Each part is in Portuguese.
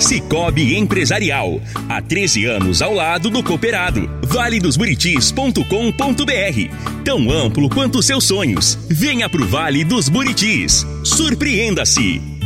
Cicobi Empresarial. Há 13 anos ao lado do cooperado. valedosburitis.com.br. Tão amplo quanto seus sonhos. Venha pro Vale dos Buritis. Surpreenda-se.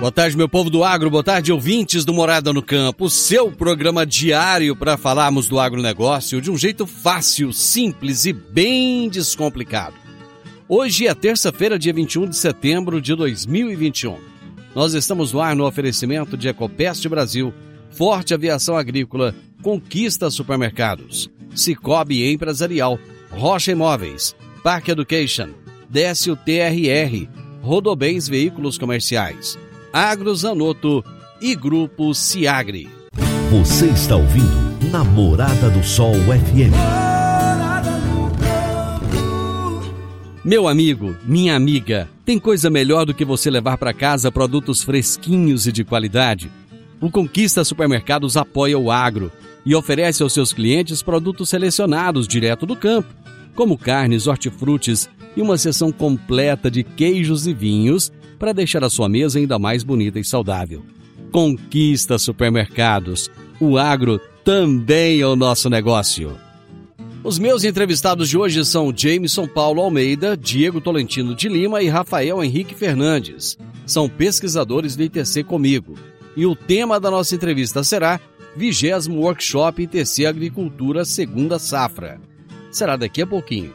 Boa tarde, meu povo do agro, boa tarde, ouvintes do Morada no Campo, seu programa diário para falarmos do agronegócio de um jeito fácil, simples e bem descomplicado. Hoje é terça-feira, dia 21 de setembro de 2021. Nós estamos no ar no oferecimento de Ecopest Brasil, Forte Aviação Agrícola, Conquista Supermercados, Cicobi Empresarial, Rocha Imóveis, Parque Education, Décio TRR, Rodobens Veículos Comerciais, Agrozanoto e Grupo Ciagre. Você está ouvindo Namorada do Sol FM. Meu amigo, minha amiga, tem coisa melhor do que você levar para casa produtos fresquinhos e de qualidade? O Conquista Supermercados apoia o agro e oferece aos seus clientes produtos selecionados direto do campo, como carnes, hortifrutis e uma seção completa de queijos e vinhos para deixar a sua mesa ainda mais bonita e saudável. Conquista supermercados. O agro também é o nosso negócio. Os meus entrevistados de hoje são Jameson Paulo Almeida, Diego Tolentino de Lima e Rafael Henrique Fernandes. São pesquisadores do ITC comigo. E o tema da nossa entrevista será Vigésimo Workshop ITC Agricultura Segunda Safra. Será daqui a pouquinho.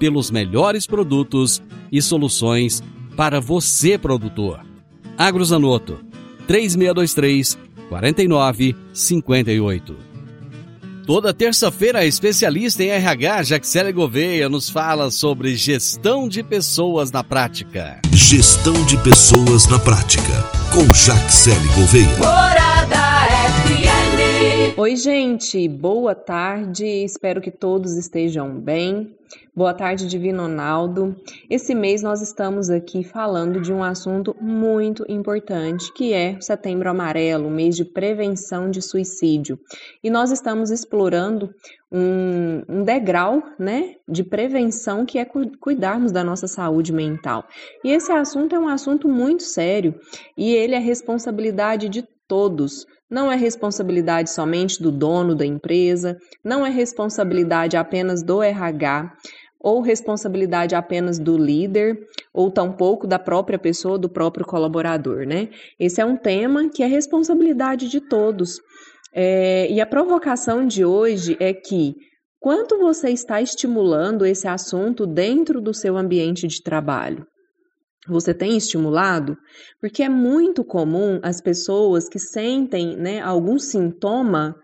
pelos melhores produtos e soluções para você, produtor. Agrozanoto 3623 4958. Toda terça-feira, a especialista em RH, Jaxele Gouveia, nos fala sobre gestão de pessoas na prática. Gestão de pessoas na prática, com Jaxele Gouveia. Oi, gente, boa tarde. Espero que todos estejam bem. Boa tarde, Divino Ronaldo. Esse mês nós estamos aqui falando de um assunto muito importante, que é o Setembro Amarelo, mês de prevenção de suicídio. E nós estamos explorando um, um degrau né, de prevenção que é cuidarmos da nossa saúde mental. E esse assunto é um assunto muito sério e ele é responsabilidade de todos. Não é responsabilidade somente do dono da empresa, não é responsabilidade apenas do RH ou responsabilidade apenas do líder, ou tampouco da própria pessoa, do próprio colaborador, né? Esse é um tema que é responsabilidade de todos. É, e a provocação de hoje é que quanto você está estimulando esse assunto dentro do seu ambiente de trabalho? Você tem estimulado? Porque é muito comum as pessoas que sentem né, algum sintoma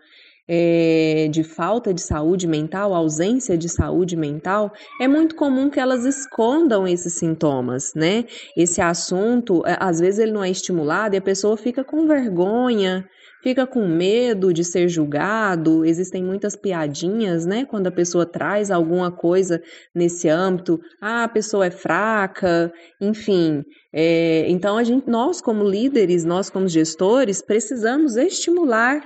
é, de falta de saúde mental, ausência de saúde mental, é muito comum que elas escondam esses sintomas, né? Esse assunto, às vezes ele não é estimulado e a pessoa fica com vergonha, fica com medo de ser julgado. Existem muitas piadinhas, né? Quando a pessoa traz alguma coisa nesse âmbito, ah, a pessoa é fraca, enfim. É, então a gente, nós como líderes, nós como gestores, precisamos estimular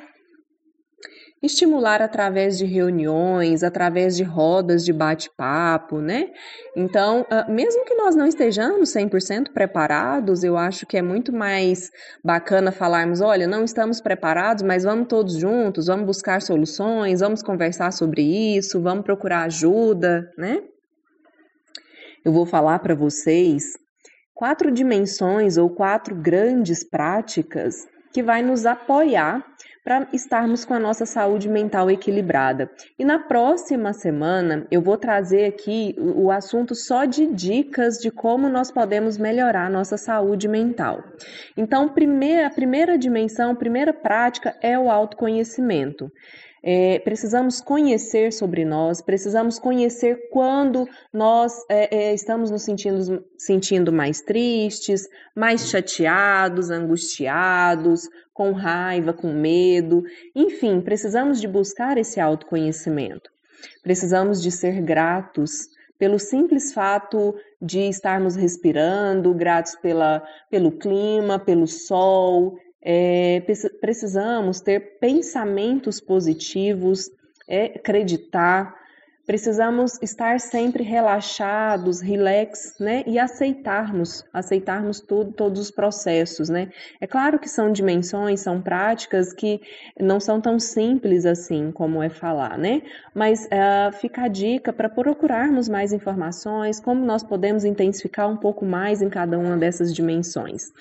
estimular através de reuniões, através de rodas de bate-papo, né? Então, ah, mesmo que nós não estejamos 100% preparados, eu acho que é muito mais bacana falarmos: olha, não estamos preparados, mas vamos todos juntos, vamos buscar soluções, vamos conversar sobre isso, vamos procurar ajuda, né? Eu vou falar para vocês quatro dimensões ou quatro grandes práticas que vai nos apoiar para estarmos com a nossa saúde mental equilibrada. E na próxima semana eu vou trazer aqui o assunto só de dicas de como nós podemos melhorar a nossa saúde mental. Então, primeira, a primeira dimensão, a primeira prática é o autoconhecimento. É, precisamos conhecer sobre nós, precisamos conhecer quando nós é, é, estamos nos sentindo, sentindo mais tristes, mais chateados, angustiados, com raiva, com medo. Enfim, precisamos de buscar esse autoconhecimento. Precisamos de ser gratos pelo simples fato de estarmos respirando, gratos pela, pelo clima, pelo sol, é, precisamos ter pensamentos positivos, é, acreditar, precisamos estar sempre relaxados, relax, né? E aceitarmos, aceitarmos tudo, todos os processos, né? É claro que são dimensões, são práticas que não são tão simples assim como é falar, né? Mas uh, fica a dica para procurarmos mais informações, como nós podemos intensificar um pouco mais em cada uma dessas dimensões.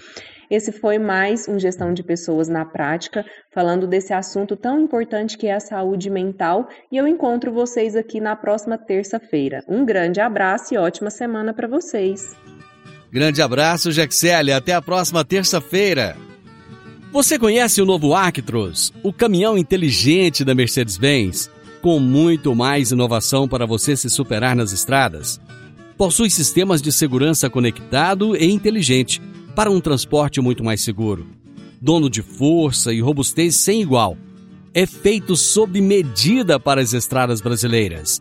Esse foi mais um Gestão de Pessoas na Prática, falando desse assunto tão importante que é a saúde mental. E eu encontro vocês aqui na próxima terça-feira. Um grande abraço e ótima semana para vocês. Grande abraço, Jaxele. Até a próxima terça-feira. Você conhece o novo Actros, o caminhão inteligente da Mercedes-Benz, com muito mais inovação para você se superar nas estradas? Possui sistemas de segurança conectado e inteligente para um transporte muito mais seguro. Dono de força e robustez sem igual. É feito sob medida para as estradas brasileiras.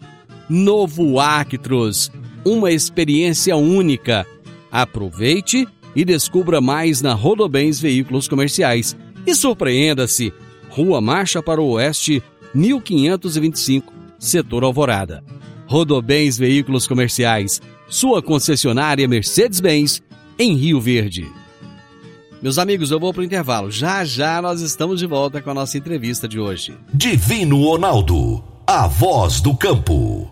Novo Actros, uma experiência única. Aproveite e descubra mais na Rodobens Veículos Comerciais. E surpreenda-se! Rua Marcha para o Oeste, 1525, Setor Alvorada. Rodobens Veículos Comerciais, sua concessionária Mercedes-Benz em Rio Verde. Meus amigos, eu vou para o intervalo. Já já nós estamos de volta com a nossa entrevista de hoje. Divino Ronaldo, a voz do campo.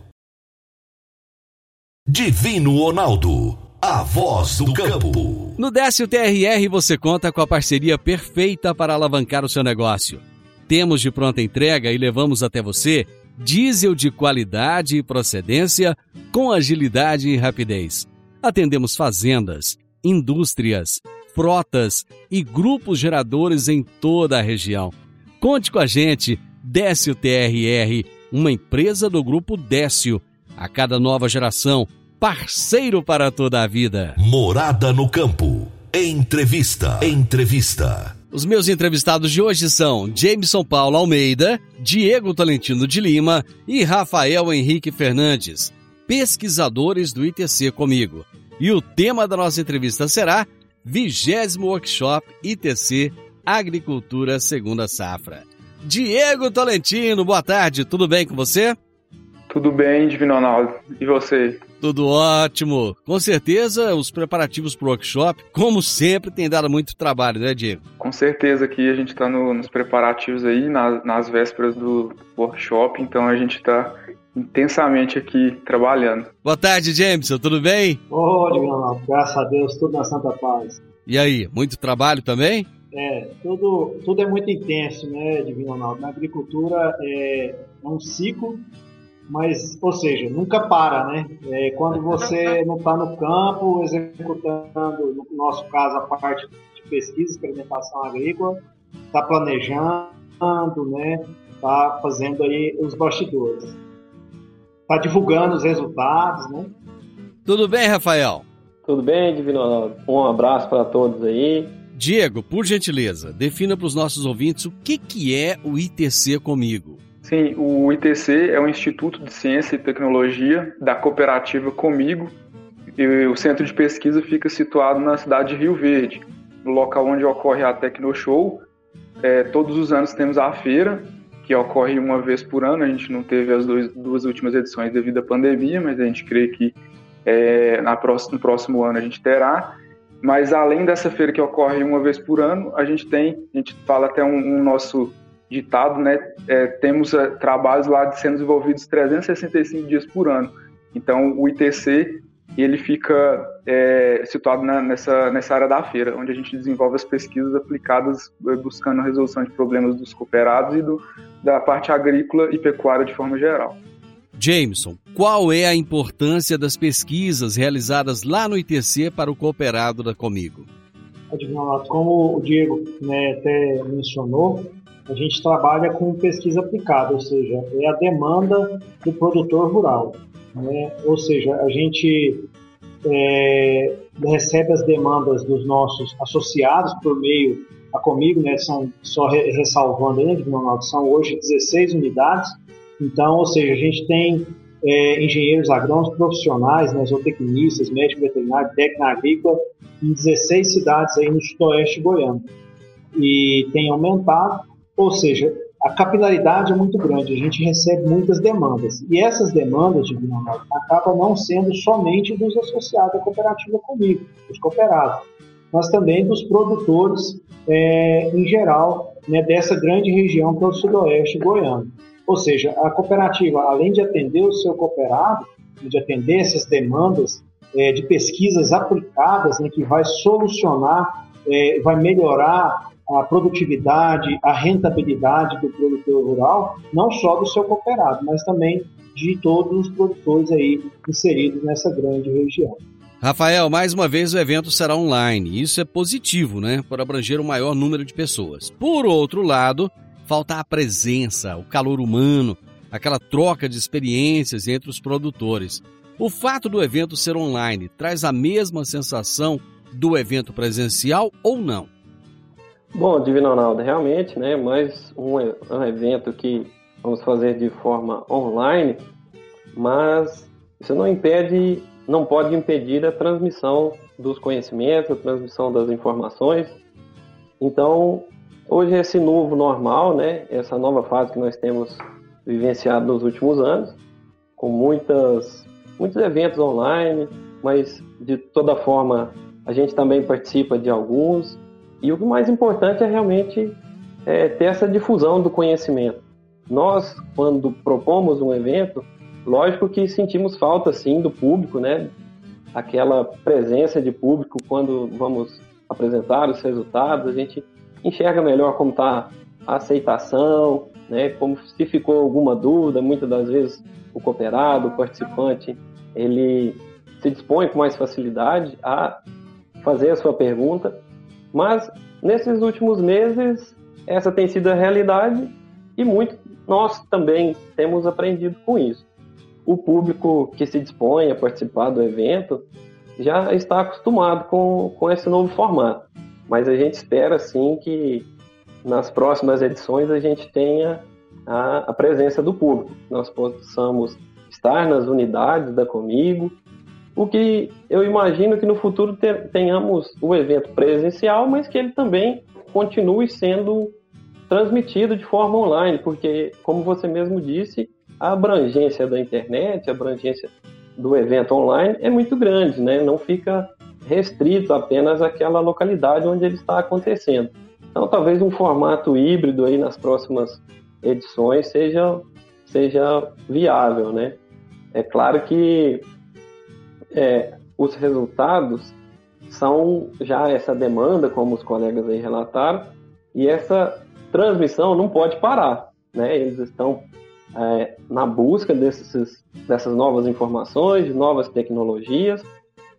Divino Ronaldo, a voz do campo. No Décio TRR você conta com a parceria perfeita para alavancar o seu negócio. Temos de pronta entrega e levamos até você diesel de qualidade e procedência com agilidade e rapidez. Atendemos fazendas indústrias, frotas e grupos geradores em toda a região. Conte com a gente, Décio TRR, uma empresa do grupo Décio. A cada nova geração, parceiro para toda a vida. Morada no campo. Entrevista. Entrevista. Os meus entrevistados de hoje são Jameson Paulo Almeida, Diego Tolentino de Lima e Rafael Henrique Fernandes, pesquisadores do ITC comigo. E o tema da nossa entrevista será Vigésimo Workshop ITC Agricultura Segunda Safra. Diego Tolentino, boa tarde, tudo bem com você? Tudo bem, Divino Ronaldo. E você? Tudo ótimo. Com certeza, os preparativos para o workshop, como sempre, tem dado muito trabalho, né, Diego? Com certeza, aqui a gente está no, nos preparativos aí, nas, nas vésperas do workshop, então a gente está intensamente aqui trabalhando. Boa tarde, Jameson, tudo bem? Ô, graças a Deus, tudo na Santa Paz. E aí, muito trabalho também? É, tudo, tudo é muito intenso, né, Divino Ronaldo? Na agricultura é, é um ciclo, mas, ou seja, nunca para, né? É, quando você não está no campo, executando, no nosso caso, a parte de pesquisa, experimentação agrícola, está planejando, né? Está fazendo aí os bastidores está divulgando os resultados, né? Tudo bem, Rafael? Tudo bem, Divino Ronaldo? Um abraço para todos aí. Diego, por gentileza, defina para os nossos ouvintes o que, que é o ITC Comigo. Sim, o ITC é o Instituto de Ciência e Tecnologia da cooperativa Comigo. E o centro de pesquisa fica situado na cidade de Rio Verde, no local onde ocorre a Tecnoshow. É, todos os anos temos a feira que ocorre uma vez por ano. A gente não teve as dois, duas últimas edições devido à pandemia, mas a gente crê que é, na próxima, no próximo ano a gente terá. Mas além dessa feira que ocorre uma vez por ano, a gente tem, a gente fala até um, um nosso ditado, né? É, temos é, trabalhos lá sendo desenvolvidos 365 dias por ano. Então, o ITC ele fica é, situado na, nessa, nessa área da feira, onde a gente desenvolve as pesquisas aplicadas é, buscando a resolução de problemas dos cooperados e do, da parte agrícola e pecuária de forma geral. Jameson, qual é a importância das pesquisas realizadas lá no ITC para o cooperado da Comigo? Como o Diego né, até mencionou, a gente trabalha com pesquisa aplicada, ou seja, é a demanda do produtor rural. Né? Ou seja, a gente é, recebe as demandas dos nossos associados por meio a comigo, né? São só ressalvando aí, Ronaldo, são hoje 16 unidades. Então, ou seja, a gente tem é, engenheiros agrônomos profissionais, né, zootecnistas, médicos veterinários, técnico agrícola em 16 cidades aí no sudoeste goiano. E tem aumentado, ou seja, a capilaridade é muito grande, a gente recebe muitas demandas. E essas demandas, de Ronaldo, acabam não sendo somente dos associados à cooperativa comigo, dos cooperados, mas também dos produtores é, em geral né, dessa grande região que é o sudoeste goiano. Ou seja, a cooperativa, além de atender o seu cooperado, de atender essas demandas é, de pesquisas aplicadas, né, que vai solucionar, é, vai melhorar a produtividade, a rentabilidade do produtor rural, não só do seu cooperado, mas também de todos os produtores aí inseridos nessa grande região. Rafael, mais uma vez o evento será online. Isso é positivo, né? Por abranger o maior número de pessoas. Por outro lado, falta a presença, o calor humano, aquela troca de experiências entre os produtores. O fato do evento ser online traz a mesma sensação do evento presencial ou não? Bom, Divino Ronaldo, realmente, né? Mais um, um evento que vamos fazer de forma online, mas isso não impede não pode impedir a transmissão dos conhecimentos, a transmissão das informações. Então, hoje esse novo normal, né, essa nova fase que nós temos vivenciado nos últimos anos, com muitas, muitos eventos online, mas de toda forma a gente também participa de alguns. E o mais importante é realmente é, ter essa difusão do conhecimento. Nós, quando propomos um evento, Lógico que sentimos falta, sim, do público, né? Aquela presença de público quando vamos apresentar os resultados, a gente enxerga melhor como está a aceitação, né? Como se ficou alguma dúvida, muitas das vezes o cooperado, o participante, ele se dispõe com mais facilidade a fazer a sua pergunta. Mas nesses últimos meses essa tem sido a realidade e muito nós também temos aprendido com isso o público que se dispõe a participar do evento já está acostumado com, com esse novo formato. Mas a gente espera, sim, que nas próximas edições a gente tenha a, a presença do público, nós possamos estar nas unidades da Comigo, o que eu imagino que no futuro tenhamos o evento presencial, mas que ele também continue sendo transmitido de forma online, porque, como você mesmo disse, a abrangência da internet, a abrangência do evento online é muito grande, né? Não fica restrito apenas àquela localidade onde ele está acontecendo. Então, talvez um formato híbrido aí nas próximas edições seja, seja viável, né? É claro que é, os resultados são já essa demanda, como os colegas aí relataram, e essa transmissão não pode parar, né? Eles estão é, na busca desses, dessas novas informações, de novas tecnologias,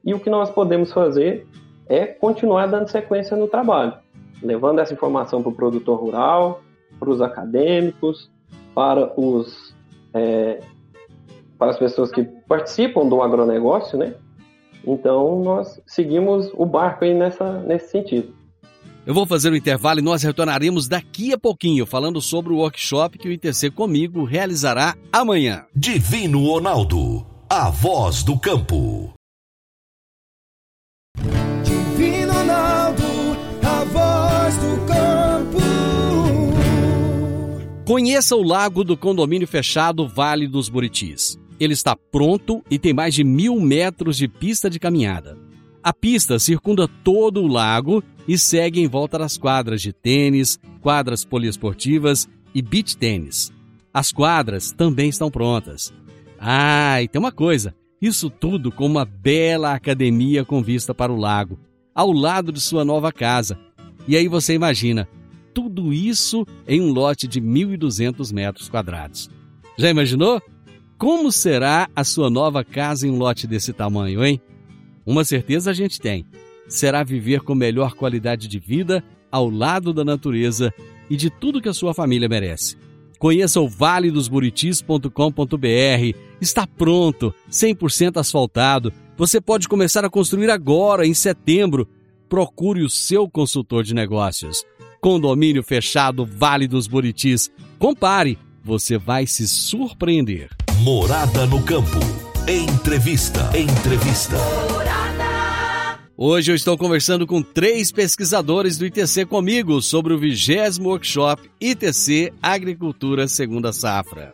e o que nós podemos fazer é continuar dando sequência no trabalho, levando essa informação para o produtor rural, para os acadêmicos, para os é, para as pessoas que participam do agronegócio, né? Então nós seguimos o barco aí nessa, nesse sentido. Eu vou fazer o um intervalo e nós retornaremos daqui a pouquinho falando sobre o workshop que o ITC Comigo realizará amanhã. Divino Ronaldo, a voz do campo. Divino Ronaldo, a voz do campo. Conheça o lago do condomínio fechado Vale dos Buritis. Ele está pronto e tem mais de mil metros de pista de caminhada. A pista circunda todo o lago e segue em volta das quadras de tênis, quadras poliesportivas e beach tênis. As quadras também estão prontas. Ah, e tem uma coisa: isso tudo com uma bela academia com vista para o lago, ao lado de sua nova casa. E aí você imagina, tudo isso em um lote de 1.200 metros quadrados. Já imaginou? Como será a sua nova casa em um lote desse tamanho, hein? Uma certeza a gente tem: será viver com melhor qualidade de vida ao lado da natureza e de tudo que a sua família merece. Conheça o valedosburitis.com.br. Está pronto, 100% asfaltado. Você pode começar a construir agora, em setembro. Procure o seu consultor de negócios. Condomínio fechado Vale dos Buritis. Compare, você vai se surpreender. Morada no campo. Entrevista. Entrevista. Hoje eu estou conversando com três pesquisadores do ITC comigo sobre o vigésimo workshop ITC Agricultura Segunda Safra.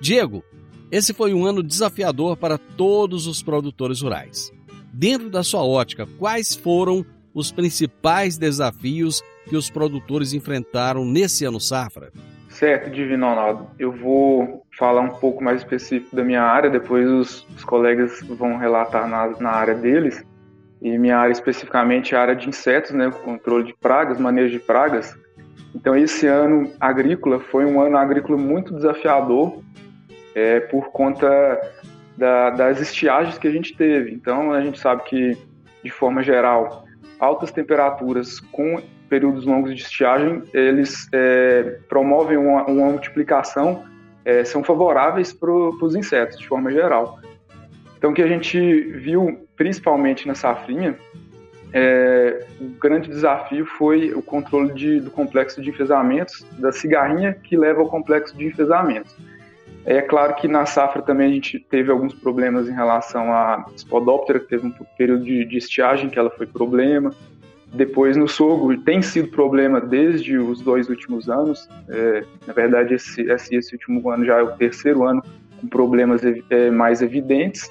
Diego, esse foi um ano desafiador para todos os produtores rurais. Dentro da sua ótica, quais foram os principais desafios que os produtores enfrentaram nesse ano safra? Certo, Divino Ronaldo. Eu vou falar um pouco mais específico da minha área, depois os, os colegas vão relatar na, na, área deles. E minha área especificamente é a área de insetos, né, controle de pragas, manejo de pragas. Então esse ano agrícola foi um ano agrícola muito desafiador é, por conta da, das estiagens que a gente teve. Então a gente sabe que, de forma geral, altas temperaturas com períodos longos de estiagem, eles é, promovem uma, uma multiplicação, é, são favoráveis para os insetos, de forma geral. Então, o que a gente viu, principalmente na safrinha, é, o grande desafio foi o controle de, do complexo de enfesamentos, da cigarrinha que leva ao complexo de enfesamentos. É claro que na safra também a gente teve alguns problemas em relação à Spodoptera, que teve um período de, de estiagem que ela foi problema, depois no sogro tem sido problema desde os dois últimos anos. É, na verdade, esse, esse, esse, último ano já é o terceiro ano com problemas é, mais evidentes.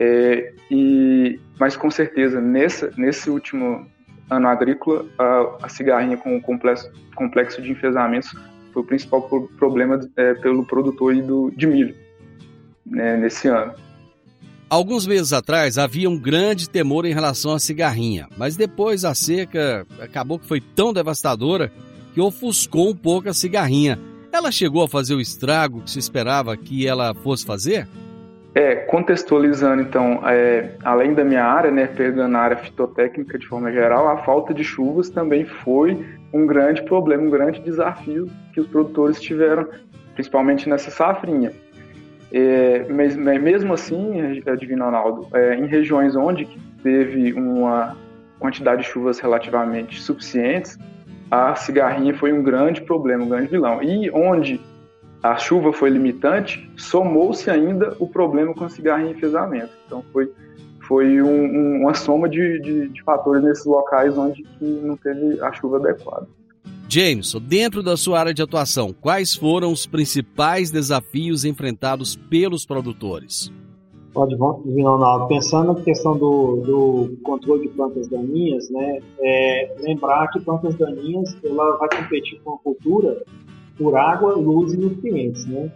É, e, mas com certeza, nessa, nesse último ano agrícola, a, a cigarrinha com o complexo, complexo de enfesamentos foi o principal problema é, pelo produtor do, de milho né, nesse ano. Alguns meses atrás havia um grande temor em relação à cigarrinha, mas depois a seca acabou que foi tão devastadora que ofuscou um pouco a cigarrinha. Ela chegou a fazer o estrago que se esperava que ela fosse fazer? É, contextualizando então, é, além da minha área, né, pegando a área fitotécnica de forma geral, a falta de chuvas também foi um grande problema, um grande desafio que os produtores tiveram, principalmente nessa safrinha. É, mas, mas, mesmo assim, é, Divino Ronaldo, é, em regiões onde teve uma quantidade de chuvas relativamente suficientes, a cigarrinha foi um grande problema, um grande vilão. E onde a chuva foi limitante, somou-se ainda o problema com a cigarrinha em enfesamento. Então foi, foi um, um, uma soma de, de, de fatores nesses locais onde não teve a chuva adequada. Jameson, dentro da sua área de atuação, quais foram os principais desafios enfrentados pelos produtores? Pode, Ronaldo. Pensando na questão do, do, controle de plantas daninhas, né, é, lembrar que plantas daninhas ela vai competir com a cultura por água, luz e nutrientes, né?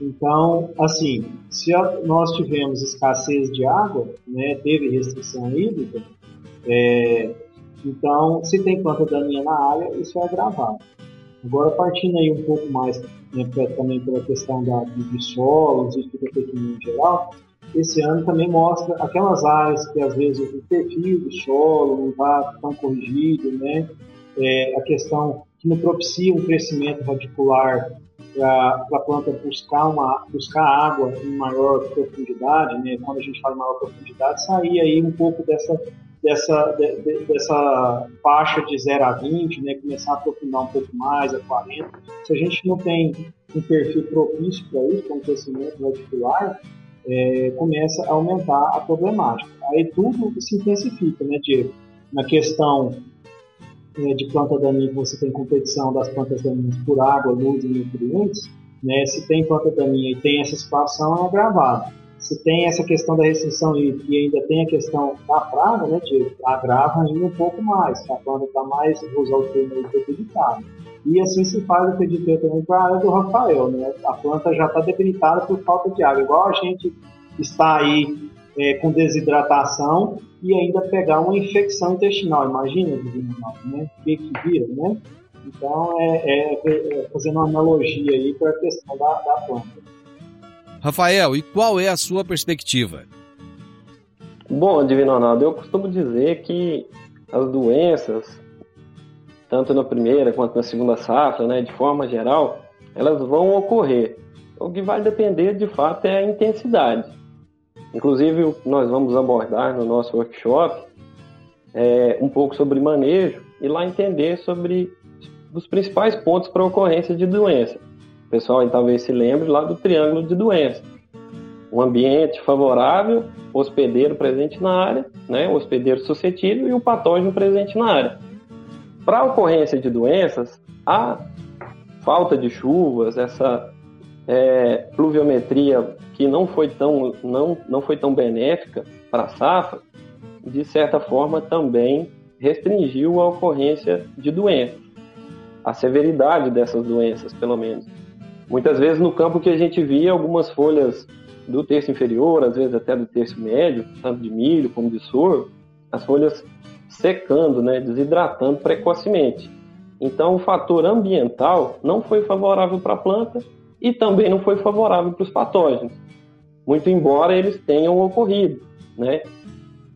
Então, assim, se nós tivemos escassez de água, né, teve restrição hídrica, é, então, se tem planta daninha na área, isso é agravado. Agora, partindo aí um pouco mais né, também pela questão da, de solos e fitotecnia em geral, esse ano também mostra aquelas áreas que às vezes o perfil do solo não está tão corrigido, né? É, a questão que não propicia um crescimento radicular para a planta buscar, uma, buscar água em maior profundidade, né? quando a gente fala em maior profundidade, sair aí um pouco dessa dessa, de, dessa faixa de 0 a 20, né, começar a aprofundar um pouco mais, a 40. Se a gente não tem um perfil propício para isso, para um crescimento radicular, é, começa a aumentar a problemática. Aí tudo se intensifica, né, Diego? Na questão é, de planta daninha você tem competição das plantas daninhas por água, luz e nutrientes, né, se tem planta daninha e tem essa situação, é agravado. Se tem essa questão da restrição e, e ainda tem a questão da praga, né, de agrava ainda um pouco mais, a planta está mais, vou usar o termo debilitada. E assim se faz, acredito eu, também para a área do Rafael, né? A planta já está debilitada por falta de água, igual a gente está aí é, com desidratação e ainda pegar uma infecção intestinal. Imagina, né? O que, que vira, né? Então, é, é, é, fazendo uma analogia aí para a questão da, da planta. Rafael, e qual é a sua perspectiva? Bom, Divino Ronaldo, eu costumo dizer que as doenças, tanto na primeira quanto na segunda safra, né, de forma geral, elas vão ocorrer. O que vai depender, de fato, é a intensidade. Inclusive, nós vamos abordar no nosso workshop é, um pouco sobre manejo e lá entender sobre os principais pontos para ocorrência de doença. Pessoal talvez se lembre lá do triângulo de doença. Um ambiente favorável, hospedeiro presente na área, né, o hospedeiro suscetível e o patógeno presente na área. Para a ocorrência de doenças, a falta de chuvas, essa é, pluviometria que não foi tão, não, não foi tão benéfica para a safra, de certa forma também restringiu a ocorrência de doenças, a severidade dessas doenças, pelo menos. Muitas vezes no campo que a gente via algumas folhas do terço inferior, às vezes até do terço médio, tanto de milho como de sorgo, as folhas secando, né, desidratando precocemente. Então o fator ambiental não foi favorável para a planta e também não foi favorável para os patógenos, muito embora eles tenham ocorrido, né?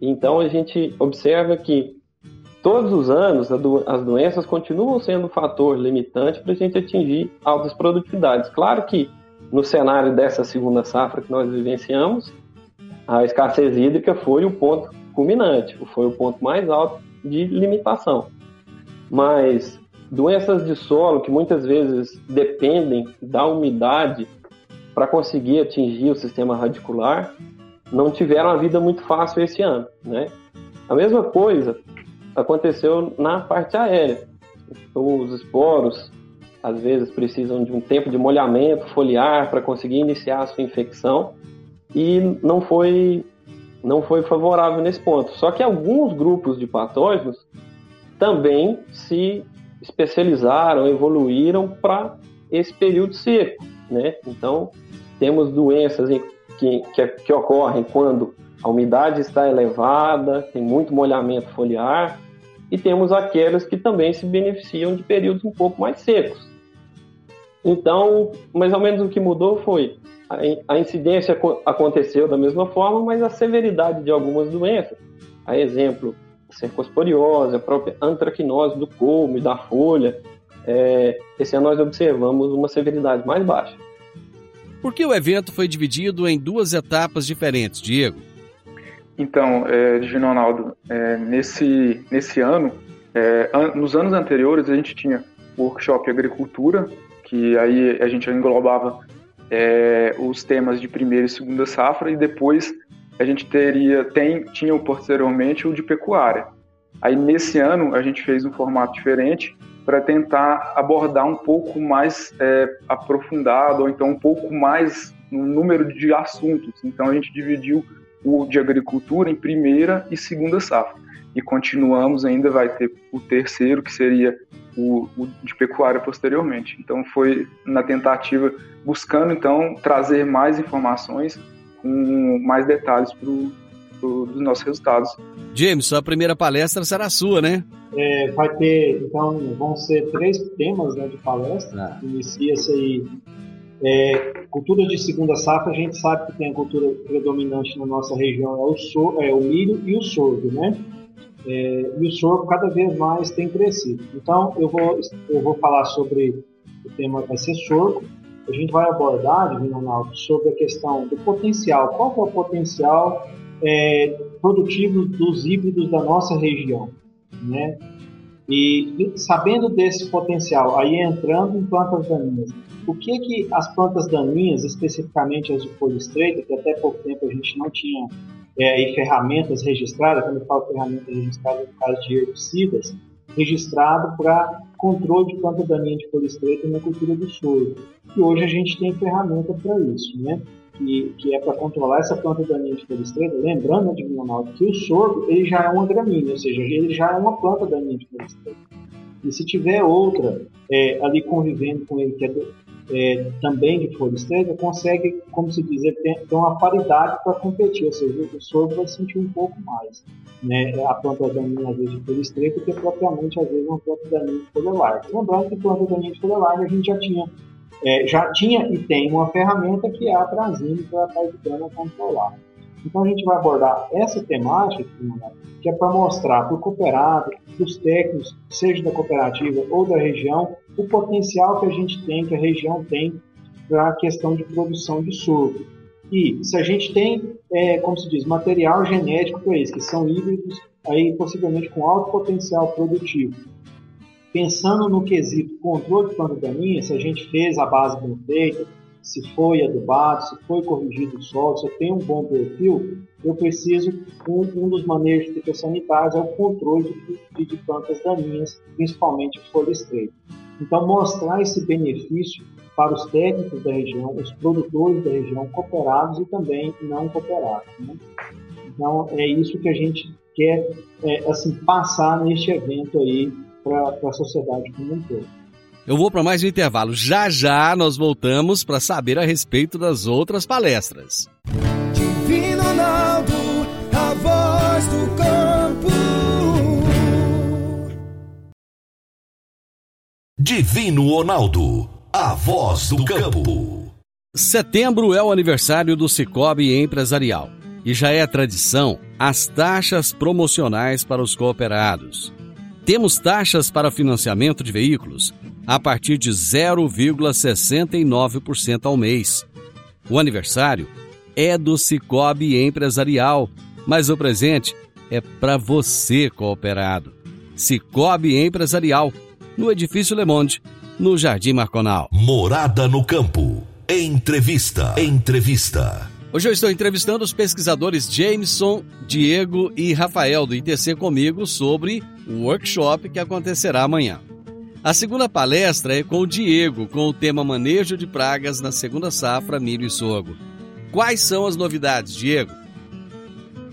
Então a gente observa que todos os anos as doenças continuam sendo um fator limitante para a gente atingir altas produtividades. Claro que no cenário dessa segunda safra que nós vivenciamos, a escassez hídrica foi o ponto culminante, foi o ponto mais alto de limitação. Mas Doenças de solo que muitas vezes dependem da umidade para conseguir atingir o sistema radicular não tiveram a vida muito fácil esse ano, né? A mesma coisa aconteceu na parte aérea. Os esporos às vezes precisam de um tempo de molhamento foliar para conseguir iniciar a sua infecção e não foi não foi favorável nesse ponto. Só que alguns grupos de patógenos também se especializaram, evoluíram para esse período seco, né? Então, temos doenças que, que, que ocorrem quando a umidade está elevada, tem muito molhamento foliar, e temos aquelas que também se beneficiam de períodos um pouco mais secos. Então, mais ou menos o que mudou foi a incidência aconteceu da mesma forma, mas a severidade de algumas doenças, a exemplo cercosporiose, a própria antracnose do colmo e da folha. É, esse ano nós observamos uma severidade mais baixa. Por que o evento foi dividido em duas etapas diferentes, Diego? Então, é, Divino Ronaldo, é, nesse, nesse ano, é, an nos anos anteriores a gente tinha o workshop Agricultura, que aí a gente englobava é, os temas de primeira e segunda safra, e depois a gente teria, tem, tinha posteriormente o de pecuária. Aí nesse ano a gente fez um formato diferente para tentar abordar um pouco mais é, aprofundado ou então um pouco mais no número de assuntos. Então a gente dividiu o de agricultura em primeira e segunda safra. E continuamos ainda, vai ter o terceiro, que seria o, o, de pecuária posteriormente. Então foi na tentativa, buscando então trazer mais informações com mais detalhes pro, dos nossos resultados. James, sua primeira palestra será sua, né? É, vai ter, então, vão ser três temas né, de palestra. Ah. Inicia-se aí é, cultura de segunda safra, a gente sabe que tem a cultura predominante na nossa região é o, so, é o milho e o sorgo, né? É, e o sorgo cada vez mais tem crescido. Então, eu vou, eu vou falar sobre o tema vai ser sorgo, a gente vai abordar, Ronaldo, sobre a questão do potencial. Qual é o potencial é, produtivo dos híbridos da nossa região? Né? E sabendo desse potencial, aí entrando em plantas daninhas, o que que as plantas daninhas, especificamente as de folha estreita, que até pouco tempo a gente não tinha é, ferramentas registradas, quando eu falo ferramentas registradas no caso de herbicidas, registrado para controle de planta daninha de folha estreita na cultura do soro. E hoje a gente tem ferramenta para isso, né? Que, que é para controlar essa planta daninha de folha estreita. Lembrando, de Ronaldo, que o sorgo ele já é uma gramínea, ou seja, ele já é uma planta daninha de folha estreita. E se tiver outra é, ali convivendo com ele, que é, é, também de folha estreita, consegue, como se diz, ter, ter uma paridade para competir, ou seja, o sorgo vai sentir um pouco mais né, a planta daninha de folha estreita, que propriamente às vezes uma planta daninha de folha larga. Lembrando que planta daninha de folha larga a gente já tinha, é, já tinha e tem uma ferramenta que é a Transine para estar ajudando a controlar. Então a gente vai abordar essa temática, que é para mostrar para o cooperado, para os técnicos, seja da cooperativa ou da região, o potencial que a gente tem, que a região tem para a questão de produção de sorgo. E se a gente tem, é, como se diz, material genético para isso, que são híbridos, aí possivelmente com alto potencial produtivo, pensando no quesito controle de planta daninha, se a gente fez a base bem feita, se foi adubado, se foi corrigido o solo, se eu tenho um bom perfil, eu preciso, um, um dos manejos fitossanitários é o controle de, de plantas daninhas, principalmente folha estreita. Então, mostrar esse benefício para os técnicos da região, os produtores da região, cooperados e também não cooperados. Né? Então, é isso que a gente quer é, assim, passar neste evento aí para a sociedade como um todo. Eu vou para mais um intervalo. Já já nós voltamos para saber a respeito das outras palestras. Divino Ronaldo, a voz do campo. Divino Ronaldo a voz do campo. Setembro é o aniversário do Cicobi Empresarial e já é tradição as taxas promocionais para os cooperados. Temos taxas para financiamento de veículos a partir de 0,69% ao mês. O aniversário é do Cicobi Empresarial, mas o presente é para você, cooperado. Cicobi Empresarial, no Edifício Le Monde, no Jardim Marconal. Morada no Campo. Entrevista. Entrevista. Hoje eu estou entrevistando os pesquisadores Jameson, Diego e Rafael do ITC comigo sobre o workshop que acontecerá amanhã. A segunda palestra é com o Diego, com o tema Manejo de Pragas na segunda safra milho e sorgo. Quais são as novidades, Diego?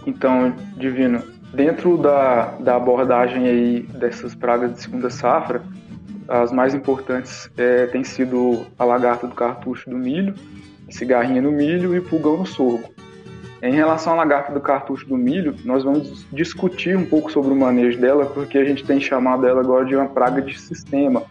Então, Divino, dentro da, da abordagem aí dessas pragas de segunda safra, as mais importantes é, têm sido a lagarta do cartucho do milho, cigarrinha no milho e pulgão no sorgo. Em relação à lagarta do cartucho do milho, nós vamos discutir um pouco sobre o manejo dela, porque a gente tem chamado ela agora de uma praga de sistema.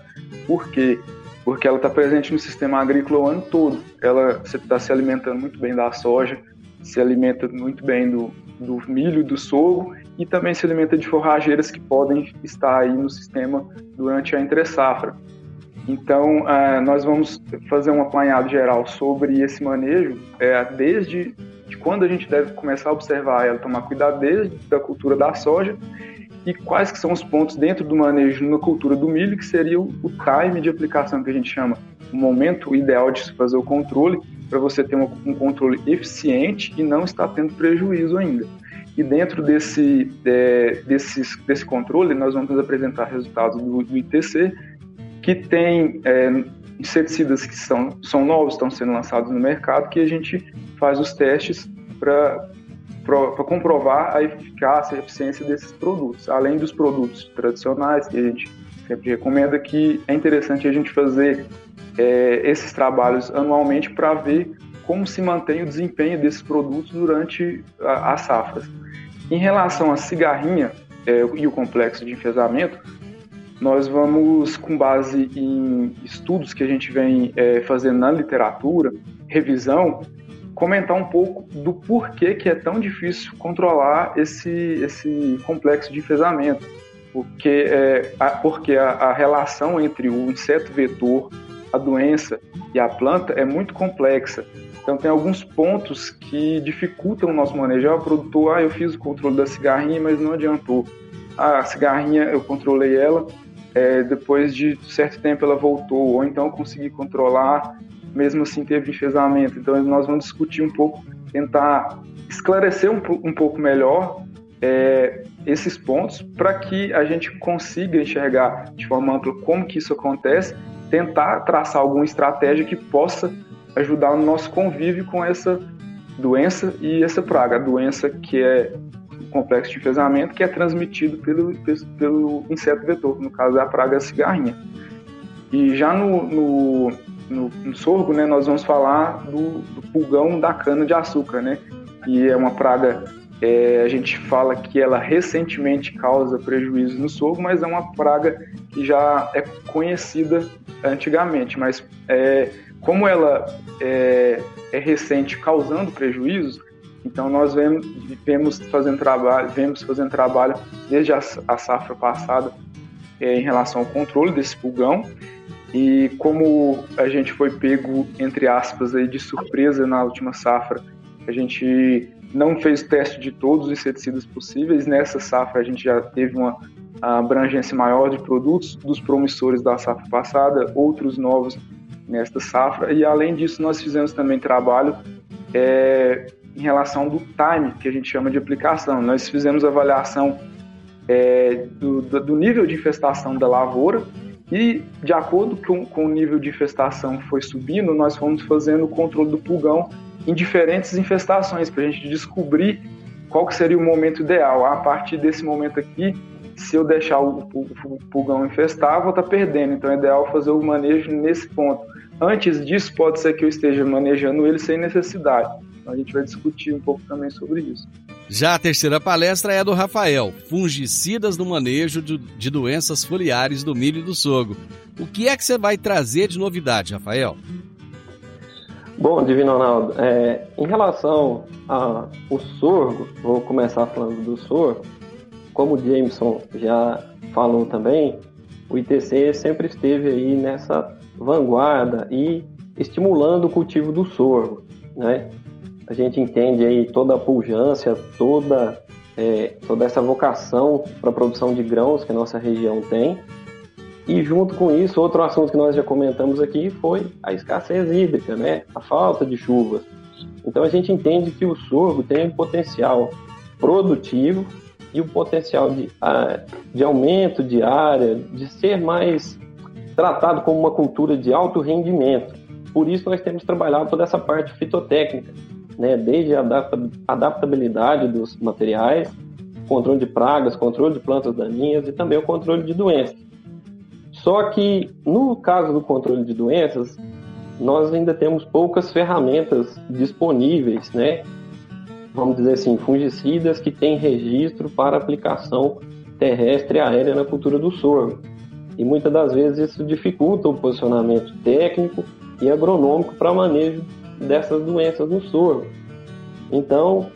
Por quê? Porque ela está presente no sistema agrícola o ano todo. Ela está se alimentando muito bem da soja, se alimenta muito bem do, do milho, do sorgo e também se alimenta de forrageiras que podem estar aí no sistema durante a entre-safra. Então, uh, nós vamos fazer um apanhado geral sobre esse manejo, é, desde de quando a gente deve começar a observar ela, tomar cuidado desde a cultura da soja e quais que são os pontos dentro do manejo na cultura do milho, que seria o, time de aplicação que a gente chama, o momento ideal de se fazer o controle, para você ter um controle eficiente e não estar tendo prejuízo ainda. E dentro desse, é, desse, desse controle, nós vamos apresentar resultados do, do ITC, que tem é, inseticidas que são, são novos, estão sendo lançados no mercado, que a gente faz os testes para comprovar a eficácia e eficiência desses produtos, além dos produtos tradicionais, que a gente sempre recomenda que é interessante a gente fazer é, esses trabalhos anualmente para ver como se mantém o desempenho desses produtos durante as safras. Em relação à cigarrinha é, e o complexo de enfesamento, nós vamos, com base em estudos que a gente vem é, fazendo na literatura, revisão, comentar um pouco do porquê que é tão difícil controlar esse, esse complexo de enfesamento. Porque, é, a, porque a, a relação entre o inseto vetor, a doença e a planta é muito complexa. Então tem alguns pontos que dificultam o nosso manejo. Ah, o produtor, ah, eu fiz o controle da cigarrinha, mas não adiantou. Ah, a cigarrinha, eu controlei ela, é, depois de certo tempo ela voltou, ou então consegui controlar, mesmo assim teve enfesamento. Então nós vamos discutir um pouco, tentar esclarecer um, um pouco melhor é, esses pontos para que a gente consiga enxergar de forma ampla como que isso acontece, tentar traçar alguma estratégia que possa ajudar no nosso convívio com essa doença e essa praga. A doença que é complexo de enfesamento, que é transmitido pelo, pelo inseto vetor, no caso é a praga cigarrinha. E já no, no, no, no sorgo, né, nós vamos falar do, do pulgão da cana de açúcar, né, que é uma praga é, a gente fala que ela recentemente causa prejuízo no sorgo, mas é uma praga que já é conhecida antigamente. Mas é, como ela é, é, recente causando prejuízos, então nós vemos, fazendo trabalho, vemos fazendo trabalho desde a, a safra passada é, em relação ao controle desse pulgão. E como a gente foi pego, entre aspas, aí, de surpresa na última safra, a gente não fez teste de todos os inseticidas possíveis. Nessa safra, a gente já teve uma abrangência maior de produtos dos promissores da safra passada, outros novos nesta safra. E além disso, nós fizemos também trabalho é, em relação do time, que a gente chama de aplicação. Nós fizemos avaliação é, do, do, nível de infestação da lavoura e, de acordo com, com o nível de infestação foi subindo, nós fomos fazendo o controle do pulgão em diferentes infestações, para a gente descobrir qual que seria o momento ideal. A partir desse momento aqui, se eu deixar o, o, o pulgão infestar, vou estar tá perdendo. Então é ideal fazer o manejo nesse ponto. Antes disso, pode ser que eu esteja manejando ele sem necessidade. Então a gente vai discutir um pouco também sobre isso. Já a terceira palestra é do Rafael, fungicidas no manejo de, de doenças foliares do milho e do sorgo. O que é que você vai trazer de novidade, Rafael? Bom, Divino Ronaldo, é, em relação ao sorgo, vou começar falando do sorgo. Como o Jameson já falou também, o ITC sempre esteve aí nessa vanguarda e estimulando o cultivo do sorgo, né? A gente entende aí toda a pujança, toda, é, toda essa vocação para a produção de grãos que a nossa região tem, e junto com isso, outro assunto que nós já comentamos aqui foi a escassez hídrica, né? A falta de chuvas. Então a gente entende que o sorgo tem um potencial produtivo e o um potencial de, de aumento de área, de ser mais tratado como uma cultura de alto rendimento. Por isso nós temos trabalhado toda essa parte fitotécnica, né? desde a adaptabilidade dos materiais, controle de pragas, controle de plantas daninhas e também o controle de doenças. Só que no caso do controle de doenças, nós ainda temos poucas ferramentas disponíveis, né? Vamos dizer assim, fungicidas que têm registro para aplicação terrestre e aérea na cultura do sorgo. E muitas das vezes isso dificulta o posicionamento técnico e agronômico para manejo dessas doenças no sorgo. Então,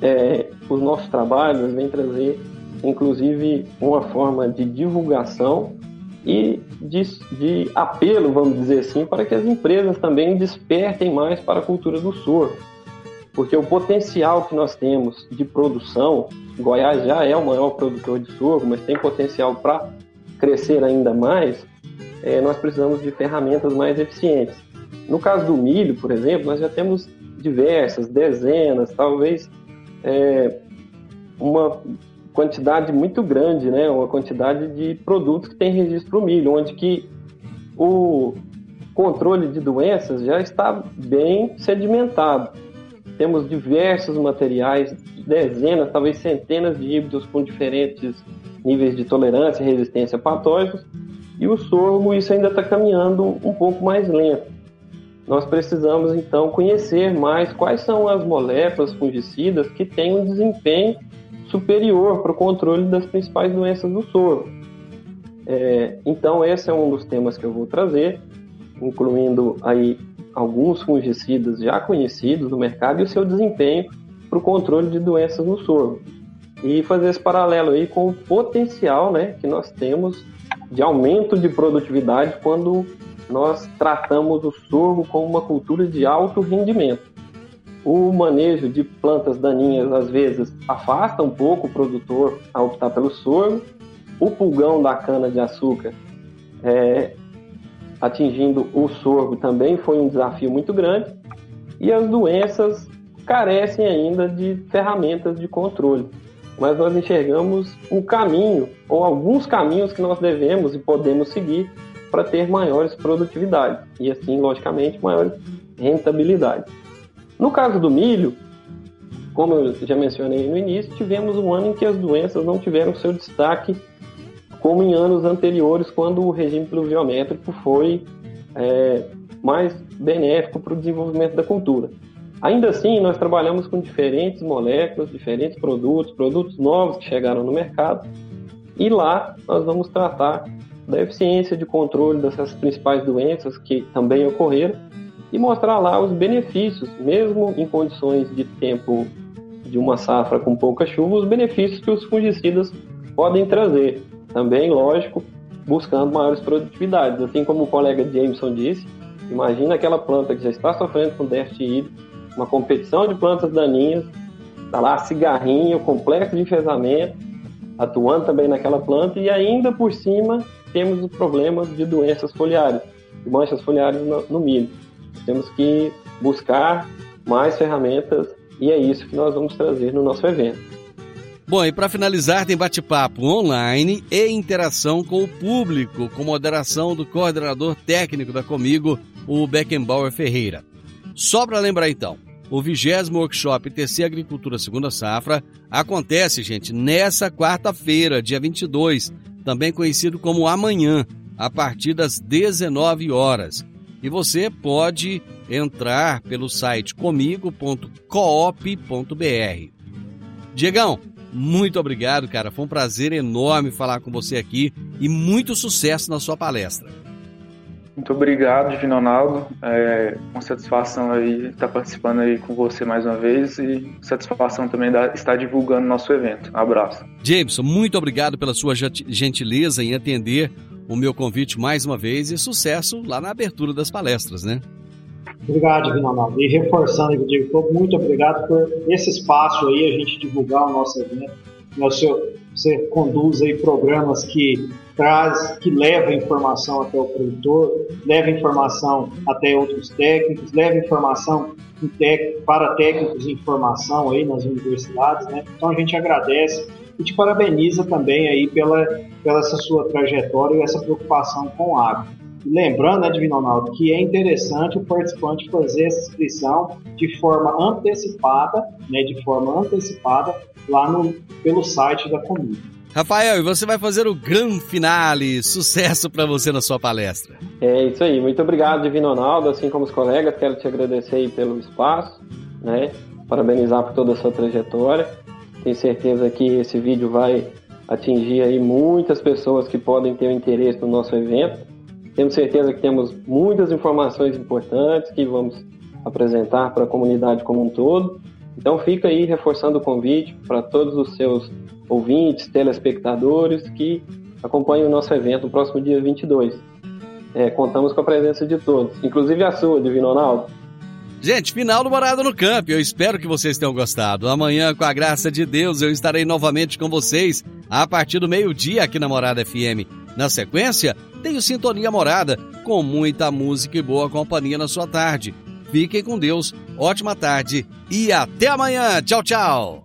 é, os nossos trabalhos vêm trazer, inclusive, uma forma de divulgação e de, de, apelo, vamos dizer assim, para que as empresas também despertem mais para a cultura do sorgo. Porque o potencial que nós temos de produção, Goiás já é o maior produtor de sorgo, mas tem potencial para crescer ainda mais, é, nós precisamos de ferramentas mais eficientes. No caso do milho, por exemplo, nós já temos diversas, dezenas, talvez é, uma quantidade muito grande, né? Uma quantidade de produtos que tem registro no milho, onde que o controle de doenças já está bem sedimentado. Temos diversos materiais, dezenas, talvez centenas de híbridos com diferentes níveis de tolerância e resistência a patógenos, e o sorgo isso ainda está caminhando um pouco mais lento. Nós precisamos então conhecer mais quais são as moléculas fungicidas que têm um desempenho superior para o controle das principais doenças do soro. É, então esse é um dos temas que eu vou trazer, incluindo aí alguns fungicidas já conhecidos no mercado e o seu desempenho para o controle de doenças no sorgo. E fazer esse paralelo aí com o potencial né, que nós temos de aumento de produtividade quando nós tratamos o sorgo como uma cultura de alto rendimento. O manejo de plantas daninhas às vezes afasta um pouco o produtor a optar pelo sorgo. O pulgão da cana de açúcar é, atingindo o sorgo também foi um desafio muito grande. E as doenças carecem ainda de ferramentas de controle. mas nós enxergamos um caminho, ou alguns caminhos que nós devemos e podemos seguir para ter maiores produtividades e, assim, logicamente, maior rentabilidade. No caso do milho, como eu já mencionei no início, tivemos um ano em que as doenças não tiveram seu destaque como em anos anteriores, quando o regime pluviométrico foi é, mais benéfico para o desenvolvimento da cultura. Ainda assim, nós trabalhamos com diferentes moléculas, diferentes produtos, produtos novos que chegaram no mercado, e lá nós vamos tratar da eficiência de controle dessas principais doenças que também ocorreram e mostrar lá os benefícios, mesmo em condições de tempo de uma safra com pouca chuva, os benefícios que os fungicidas podem trazer. Também, lógico, buscando maiores produtividades. Assim como o colega Jameson disse, imagina aquela planta que já está sofrendo com déficit hídrico, uma competição de plantas daninhas, está lá cigarrinho, complexo de enfesamento, atuando também naquela planta e ainda por cima temos o problema de doenças foliares, de manchas foliares no, no milho. Temos que buscar mais ferramentas e é isso que nós vamos trazer no nosso evento. Bom, e para finalizar, tem bate-papo online e interação com o público, com moderação do coordenador técnico da Comigo, o Beckenbauer Ferreira. Só para lembrar então, o vigésimo workshop TC Agricultura Segunda Safra acontece, gente, nessa quarta-feira, dia 22, também conhecido como amanhã, a partir das 19 horas. E você pode entrar pelo site comigo.coop.br. Diegão, muito obrigado, cara. Foi um prazer enorme falar com você aqui e muito sucesso na sua palestra. Muito obrigado, Divino Ronaldo. É uma satisfação aí estar participando aí com você mais uma vez e satisfação também estar divulgando nosso evento. Um abraço. Jameson, muito obrigado pela sua gentileza em atender o meu convite mais uma vez e sucesso lá na abertura das palestras, né? Obrigado, Divino Ronaldo. E reforçando, eu digo, muito obrigado por esse espaço aí, a gente divulgar o nosso evento. Você, você conduz aí programas que traz, que leva informação até o produtor, leva informação até outros técnicos, leva informação para técnicos de informação aí nas universidades, né? Então a gente agradece e te parabeniza também aí pela, pela essa sua trajetória e essa preocupação com o agro. Lembrando, né, Ronaldo, que é interessante o participante fazer essa inscrição de forma antecipada, né, de forma antecipada, lá no, pelo site da Comigo. Rafael, e você vai fazer o grande finale. Sucesso para você na sua palestra. É isso aí. Muito obrigado, Divino Ronaldo. Assim como os colegas, quero te agradecer pelo espaço, né? Parabenizar por toda a sua trajetória. Tenho certeza que esse vídeo vai atingir aí muitas pessoas que podem ter interesse no nosso evento. Temos certeza que temos muitas informações importantes que vamos apresentar para a comunidade como um todo. Então fica aí reforçando o convite para todos os seus ouvintes, telespectadores que acompanhem o nosso evento no próximo dia 22. É, contamos com a presença de todos, inclusive a sua, Divino Ronaldo. Gente, final do Morada no Campo. Eu espero que vocês tenham gostado. Amanhã, com a graça de Deus, eu estarei novamente com vocês a partir do meio-dia aqui na Morada FM. Na sequência, tenho Sintonia Morada, com muita música e boa companhia na sua tarde. Fiquem com Deus, ótima tarde e até amanhã. Tchau, tchau.